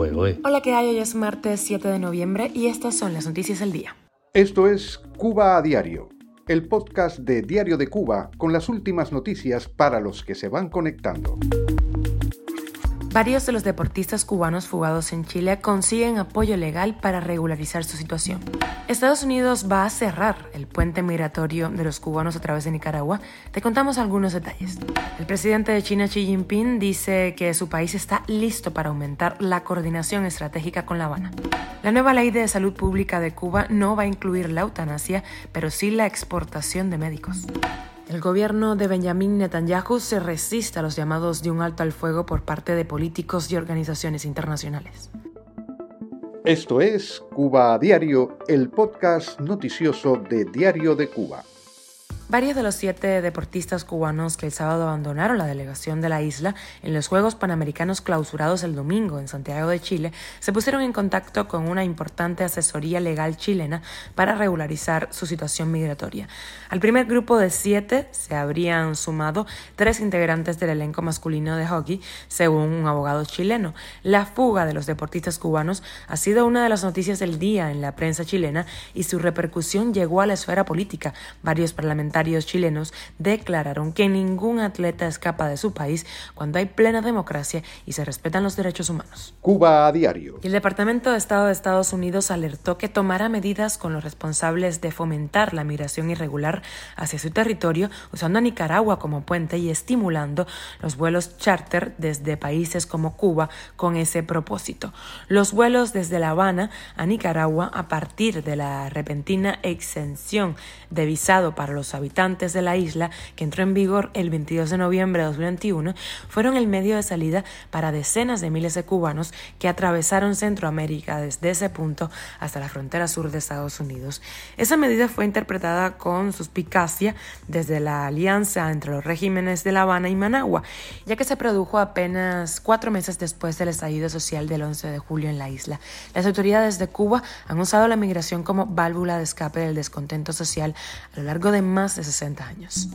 Hola, ¿qué hay? Hoy es martes 7 de noviembre y estas son las noticias del día. Esto es Cuba a Diario, el podcast de Diario de Cuba con las últimas noticias para los que se van conectando. Varios de los deportistas cubanos fugados en Chile consiguen apoyo legal para regularizar su situación. Estados Unidos va a cerrar el puente migratorio de los cubanos a través de Nicaragua. Te contamos algunos detalles. El presidente de China, Xi Jinping, dice que su país está listo para aumentar la coordinación estratégica con La Habana. La nueva ley de salud pública de Cuba no va a incluir la eutanasia, pero sí la exportación de médicos. El gobierno de Benjamin Netanyahu se resiste a los llamados de un alto al fuego por parte de políticos y organizaciones internacionales. Esto es Cuba a Diario, el podcast noticioso de Diario de Cuba. Varios de los siete deportistas cubanos que el sábado abandonaron la delegación de la isla en los Juegos Panamericanos clausurados el domingo en Santiago de Chile se pusieron en contacto con una importante asesoría legal chilena para regularizar su situación migratoria. Al primer grupo de siete se habrían sumado tres integrantes del elenco masculino de hockey, según un abogado chileno. La fuga de los deportistas cubanos ha sido una de las noticias del día en la prensa chilena y su repercusión llegó a la esfera política. Varios parlamentarios chilenos declararon que ningún atleta escapa de su país cuando hay plena democracia y se respetan los derechos humanos. Cuba a diario. el Departamento de Estado de Estados Unidos alertó que tomará medidas con los responsables de fomentar la migración irregular hacia su territorio, usando a Nicaragua como puente y estimulando los vuelos charter desde países como Cuba con ese propósito. Los vuelos desde La Habana a Nicaragua a partir de la repentina exención de visado para los habitantes habitantes de la isla, que entró en vigor el 22 de noviembre de 2021, fueron el medio de salida para decenas de miles de cubanos que atravesaron Centroamérica desde ese punto hasta la frontera sur de Estados Unidos. Esa medida fue interpretada con suspicacia desde la alianza entre los regímenes de La Habana y Managua, ya que se produjo apenas cuatro meses después del estallido social del 11 de julio en la isla. Las autoridades de Cuba han usado la migración como válvula de escape del descontento social a lo largo de más de 60 años.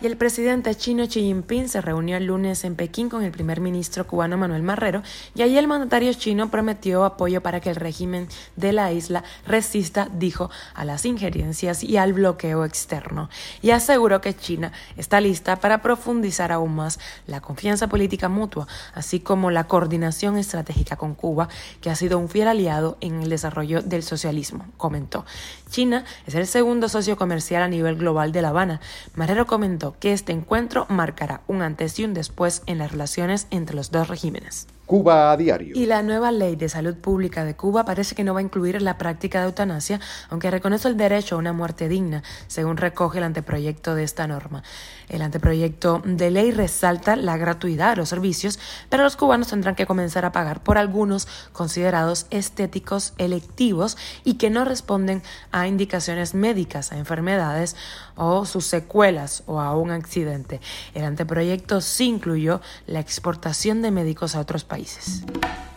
Y el presidente chino Xi Jinping se reunió el lunes en Pekín con el primer ministro cubano Manuel Marrero y allí el mandatario chino prometió apoyo para que el régimen de la isla resista, dijo, a las injerencias y al bloqueo externo y aseguró que China está lista para profundizar aún más la confianza política mutua, así como la coordinación estratégica con Cuba, que ha sido un fiel aliado en el desarrollo del socialismo, comentó. China es el segundo socio comercial a nivel global de La Habana. Marrero comentó que este encuentro marcará un antes y un después en las relaciones entre los dos regímenes. Cuba a diario. Y la nueva ley de salud pública de Cuba parece que no va a incluir la práctica de eutanasia, aunque reconoce el derecho a una muerte digna, según recoge el anteproyecto de esta norma. El anteproyecto de ley resalta la gratuidad de los servicios, pero los cubanos tendrán que comenzar a pagar por algunos considerados estéticos electivos y que no responden a indicaciones médicas, a enfermedades o sus secuelas o a un accidente. El anteproyecto sí incluyó la exportación de médicos a otros países países.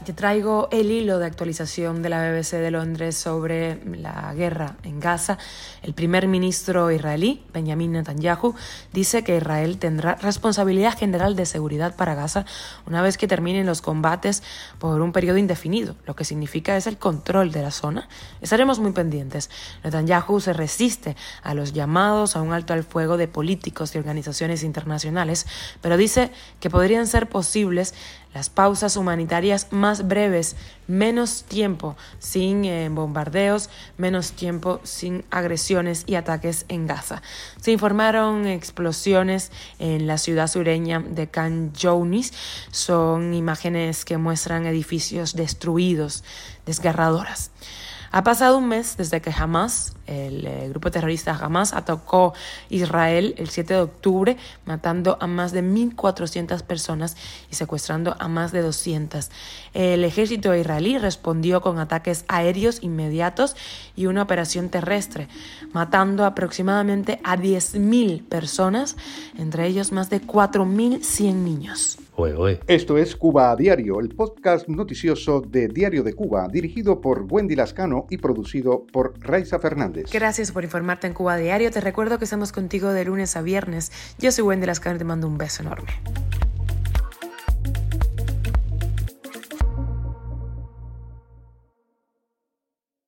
Te traigo el hilo de actualización de la BBC de Londres sobre la guerra en Gaza. El primer ministro israelí, Benjamin Netanyahu, dice que Israel tendrá responsabilidad general de seguridad para Gaza una vez que terminen los combates por un periodo indefinido. Lo que significa es el control de la zona. Estaremos muy pendientes. Netanyahu se resiste a los llamados a un alto al fuego de políticos y organizaciones internacionales, pero dice que podrían ser posibles las pausas humanitarias más breves, menos tiempo sin eh, bombardeos, menos tiempo sin agresiones y ataques en Gaza. Se informaron explosiones en la ciudad sureña de Khan Younis. Son imágenes que muestran edificios destruidos, desgarradoras. Ha pasado un mes desde que Hamas, el, eh, grupo terrorista Hamas, atacó Israel el 7 de octubre, matando a más de 1.400 personas y secuestrando a más de 200. El ejército israelí respondió con ataques aéreos inmediatos y una operación terrestre, matando aproximadamente a 10.000 personas, entre ellos más de 4.100 niños. Esto es Cuba a Diario, el podcast noticioso de Diario de Cuba, dirigido por Wendy Lascano y producido por Raiza Fernández. Gracias por informarte en Cuba Diario. Te recuerdo que estamos contigo de lunes a viernes. Yo soy Wendy Lascano y te mando un beso enorme.